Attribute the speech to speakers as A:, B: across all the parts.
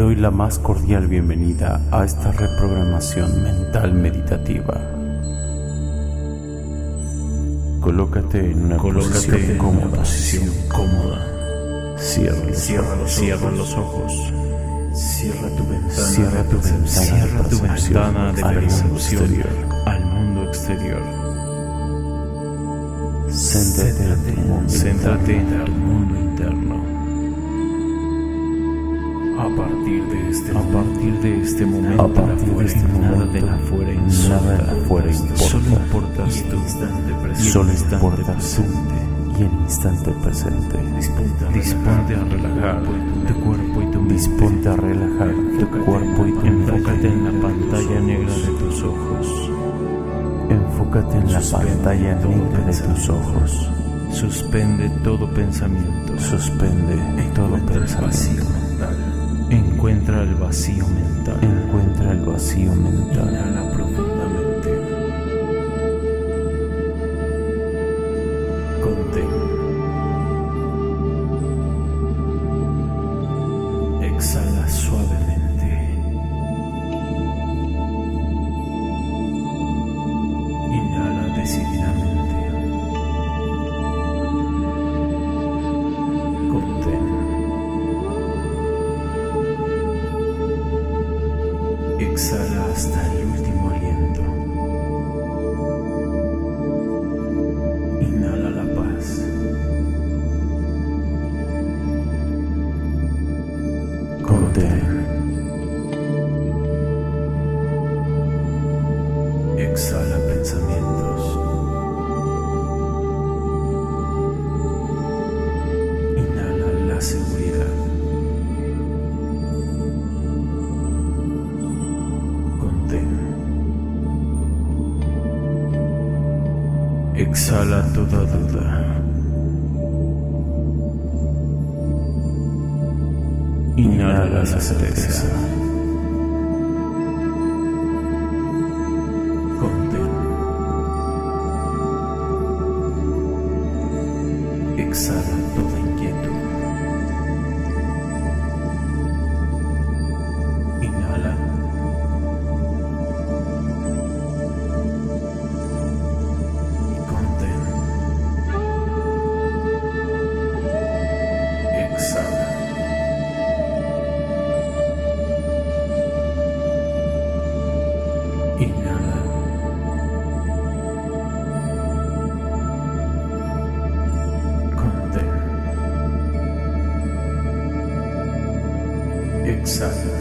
A: doy la más cordial bienvenida a esta reprogramación mental meditativa. Colócate en una
B: Colócate
A: posición
B: en
A: cómoda.
B: una posición cómoda.
A: Cierra,
B: Cierra los, cierra los ojos.
C: Cierra tu ventana.
A: Cierra tu ventana
B: Cierra tu ventana de
A: al mundo
B: percepción
A: exterior.
B: al mundo exterior.
A: Céntrate en tu mundo
B: Céntrate en tu mundo A partir de este, a partir de este momento,
A: A partir de este
B: nada
A: momento,
B: de la afuera
A: nada
B: importa.
A: de la afuera
B: Solo
A: importa.
B: importas tú.
A: Solo
B: instante
A: importas tú
B: presente.
A: y el instante presente.
B: Disponte a relajar tu cuerpo y tu mente.
A: Disponte a relajar tu cuerpo y tu
B: Enfócate en la pantalla negra de tus ojos.
A: Enfócate en la pantalla negra de tus ojos.
B: Suspende todo pensamiento.
A: Suspende todo pensamiento.
B: Encuentra el vacío mental.
A: Encuentra el vacío mental.
C: Inhala Inhala la
B: certeza.
C: Exhala.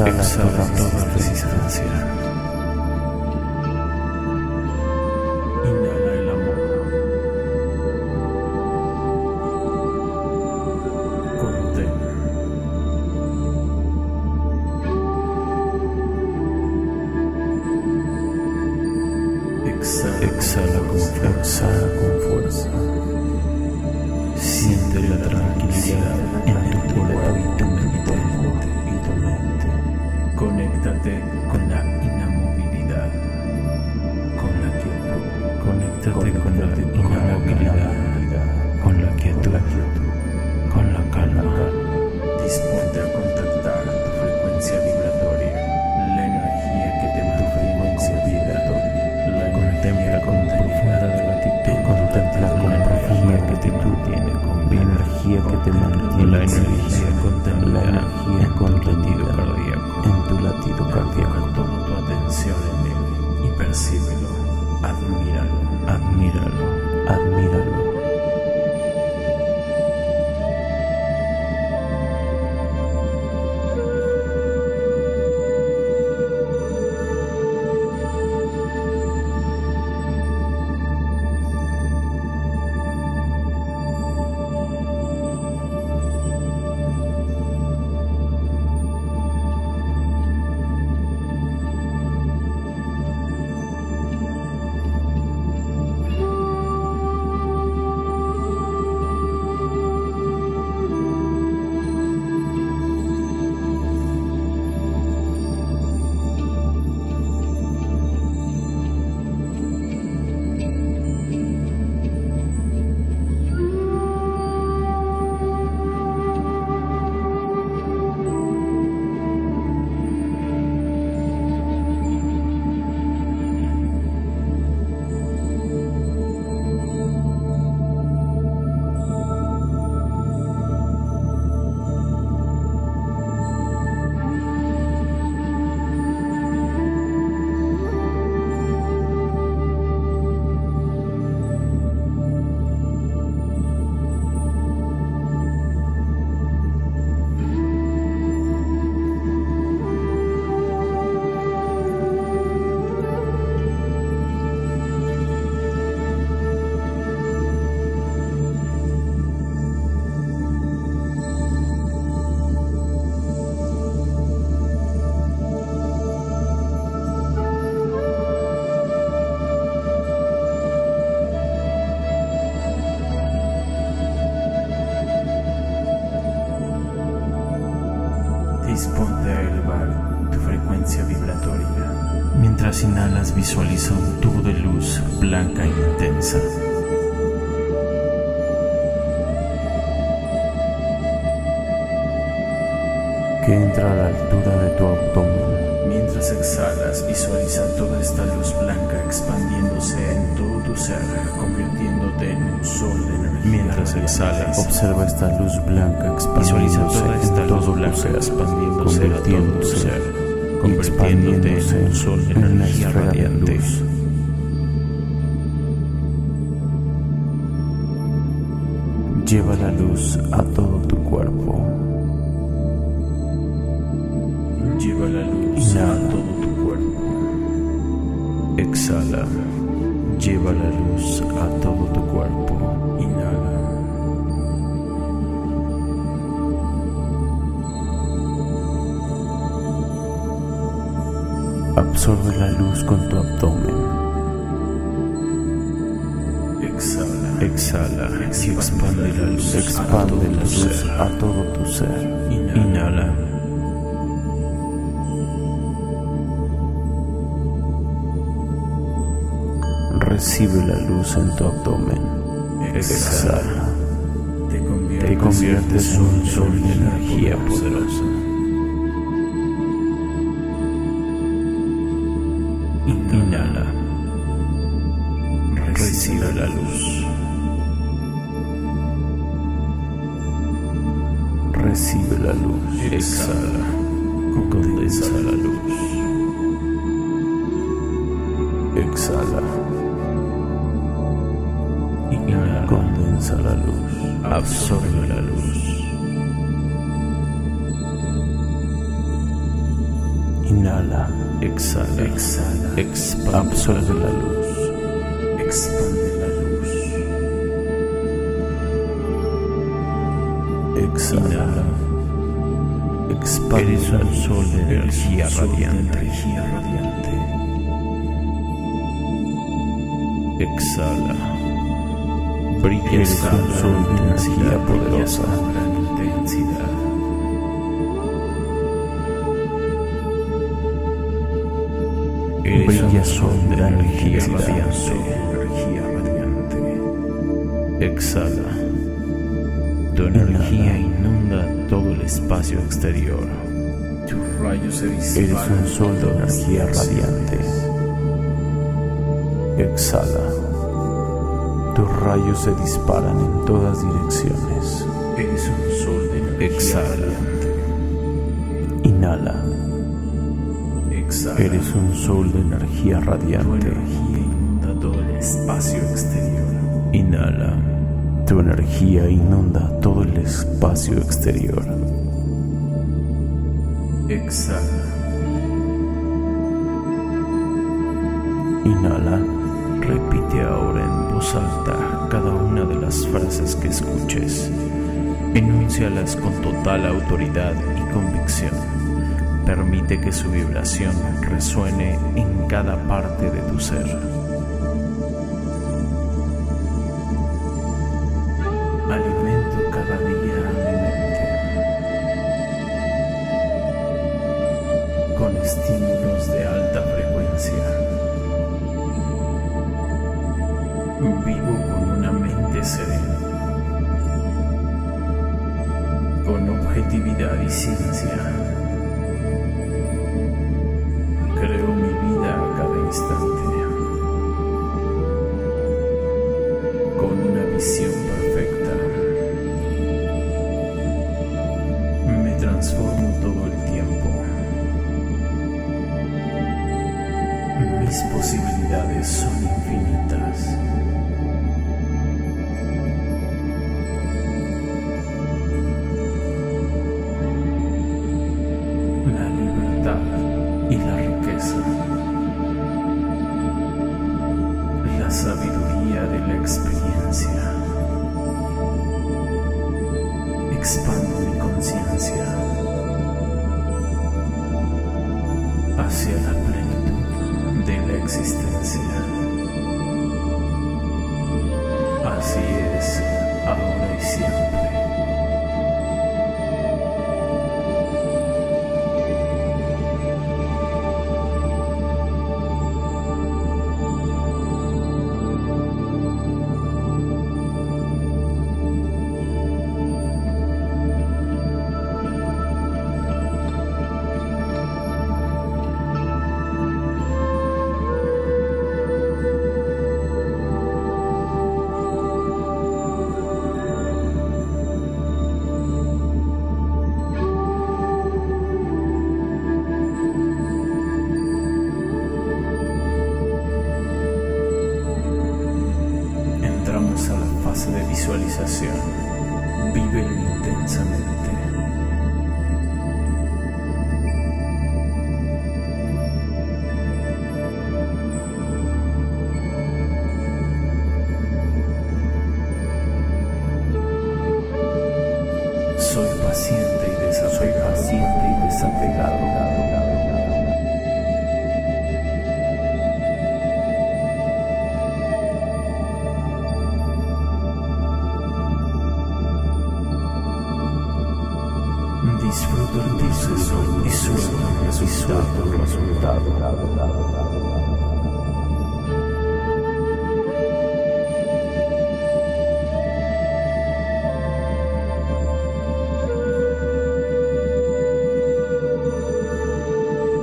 C: Exhala, Exhala
A: toda
B: toda
A: resistencia.
C: Inhala el amor. Contén. Exhala,
A: Exhala con fuerza. Con fuerza.
B: Siente la tranquilidad en tu cuerpo y tu mente.
A: Conéctate con la
C: inamovilidad. Con la quietud.
A: Conéctate con
C: la inamovilidad. Con
A: la quietud.
C: Con la calma. Disponte
A: a contactar tu frecuencia
D: vibratoria.
A: La
D: energía que te mantiene en. La contempla con profunda
C: gratitud.
A: Contempla
D: con profunda gratitud. Tiene con la
C: energía que te mantiene. La energía contenida. La energía contenida. Inhalas, visualiza un tubo de luz blanca e intensa.
A: que entra a la altura de tu abdomen.
D: Mientras exhalas, visualiza toda esta luz blanca expandiéndose en todo tu ser, convirtiéndote en un sol de energía.
C: Mientras exhalas,
A: Observa esta luz blanca
C: Visualiza
A: expandiéndose
C: toda esta
A: en
C: luz
A: todo tu ser,
C: expandiéndose a todo tu ser, convirtiéndote en un sol de energía radiante.
A: luz. Lleva la luz a todo tu cuerpo.
D: Lleva la luz a todo tu cuerpo.
C: Exhala. Lleva la luz a todo tu cuerpo.
A: Absorbe la luz con tu abdomen.
D: Exhala.
C: Exhala y expande la luz. a
A: Expande
C: todo
A: la
C: tu
A: luz
C: ser.
A: a todo tu ser.
D: Inhala.
A: Recibe la luz en tu abdomen. Exhala.
D: Te
A: Te
D: conviertes
A: conviertes en un sol de energía
C: poderosa. Condensa la luz. Absorbe la luz.
A: Inhala.
C: Exhala.
D: Exhala.
C: Expande
A: Absorbe la luz.
D: Expande la luz.
A: Exhala. Expande
C: Eres un sol de energía radiante. Exhala.
D: Brillas
A: poderosa.
D: con gran intensidad.
C: Eres un
A: Brilla
C: sol de
A: con gran
C: energía radiante. Exhala. Tu energía inunda todo el espacio exterior.
A: Eres un sol de energía radiante. Exhala. Tus rayos se disparan en todas direcciones.
C: Eres un sol de energía
A: Exhala.
C: radiante.
A: Inhala.
C: Exhala.
A: Eres un sol de energía
C: Tu
A: radiante.
C: energía inunda todo el espacio exterior.
A: Inhala. Tu energía inunda todo el espacio exterior.
C: Exhala.
A: Inhala. Repite ahora en voz alta cada una de las frases que escuches. Enúncialas con total autoridad y convicción. Permite que su vibración resuene en cada parte de tu ser.
C: Estímulos de alta frecuencia. Objetividad y ciencia. Creo mi vida a cada instante. con una visión perfecta. Me transformo todo el tiempo. Mis posibilidades son infinitas.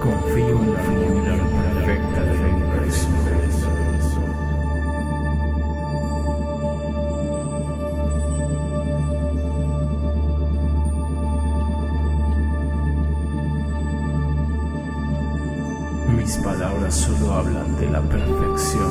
C: Confío en la fórmula perfecta del universo. Mis palabras solo hablan de la perfección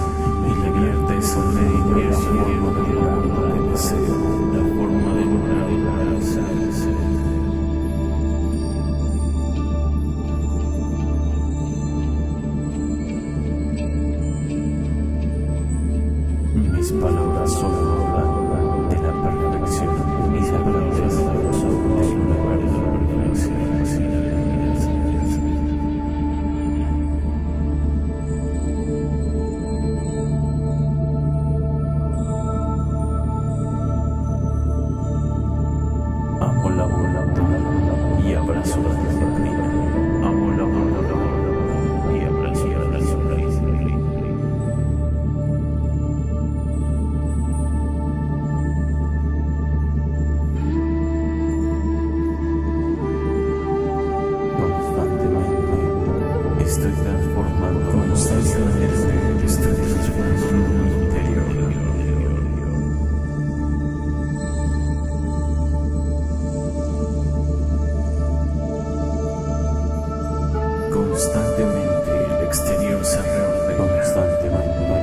C: constantemente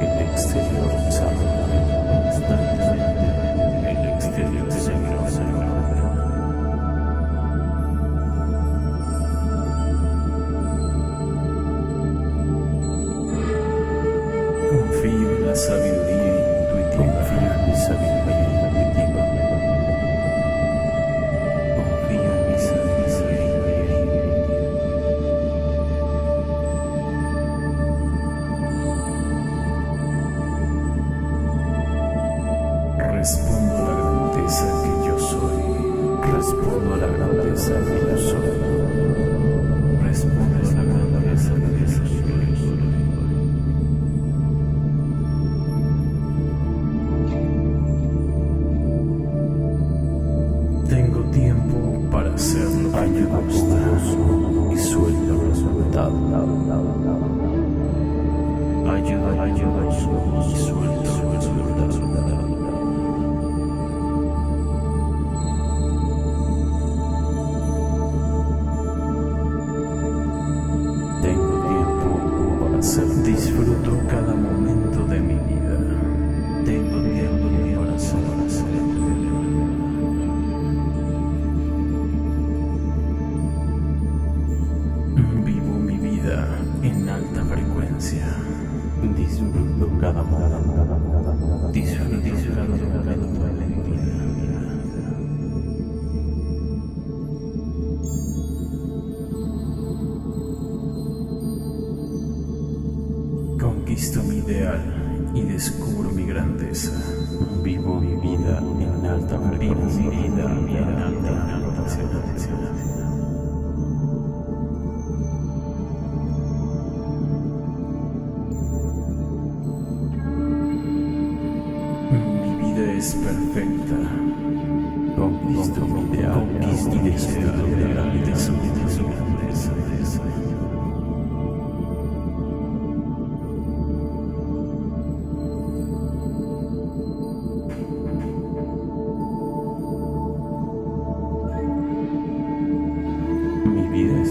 C: en exterior cada modo, disfrutando cada. Conquisto mi ideal y descubro mi grandeza. Vivo mi vida en alta, vivo mi vida en alta, en alta, en alta, en alta.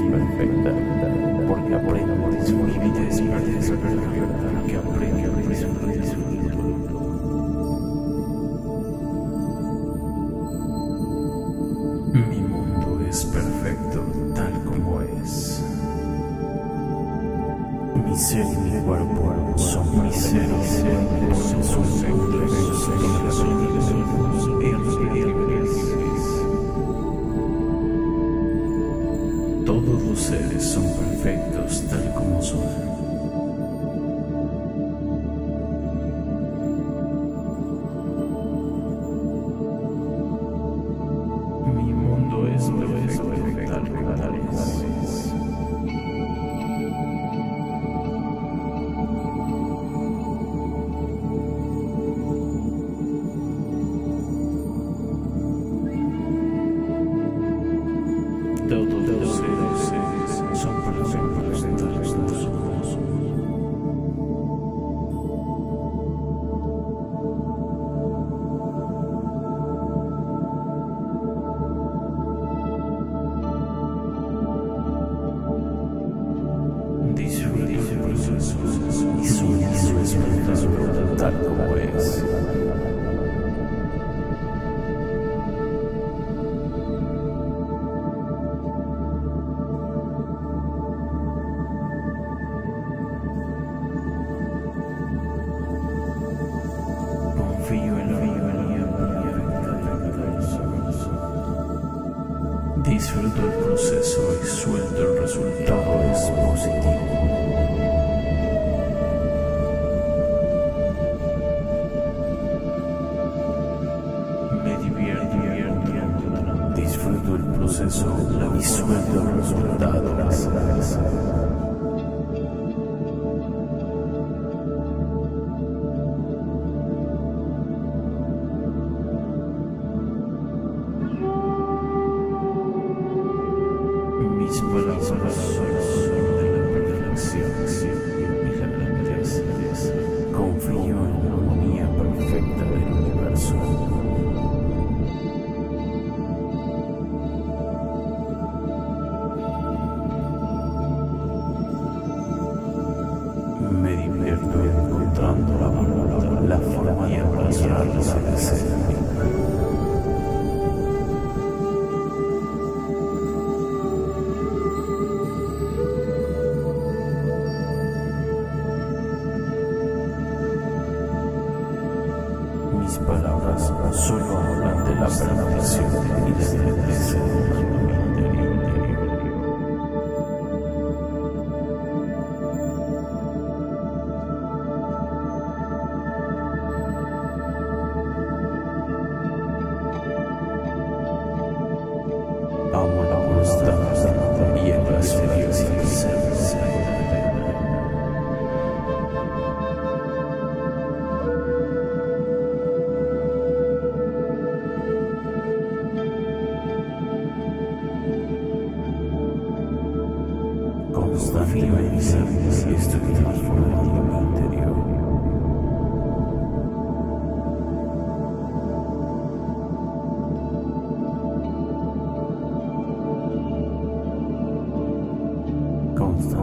C: perfecta, porque aprendo de sus límites y de su verdad. son perfectos tal como son. police, police, police, police. de la permanencia y de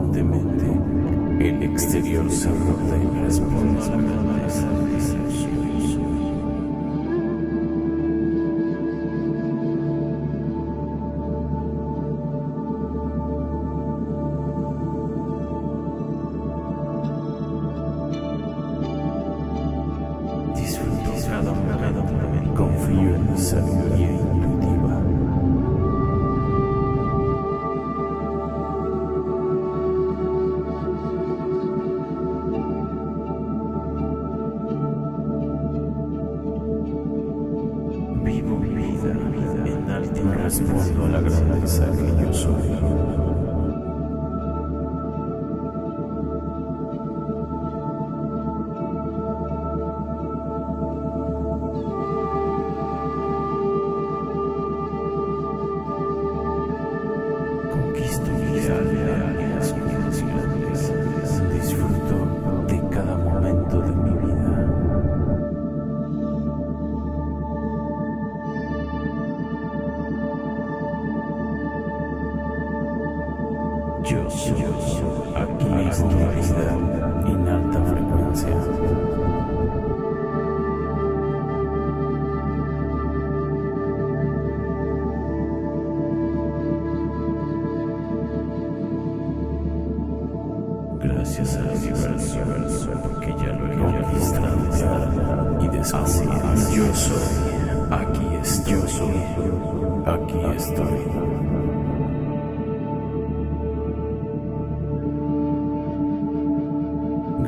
C: Constantemente el exterior se rodea y Gracias al universo, porque ya lo he conquistado y descubierto. Yo soy, aquí estoy, yo soy, aquí estoy.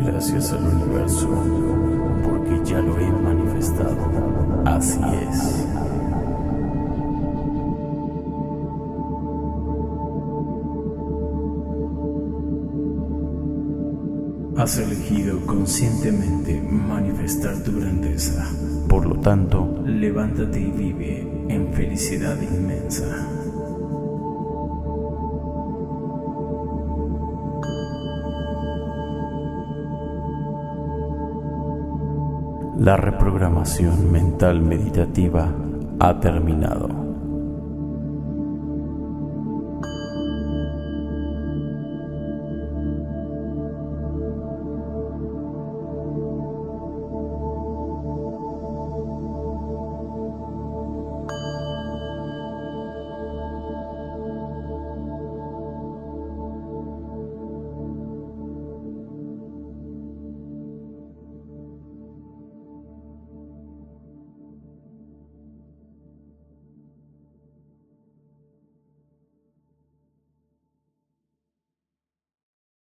C: Gracias al universo, porque ya lo he manifestado. Así es. Has elegido conscientemente manifestar tu grandeza. Por lo tanto, levántate y vive en felicidad inmensa. La reprogramación mental meditativa ha terminado.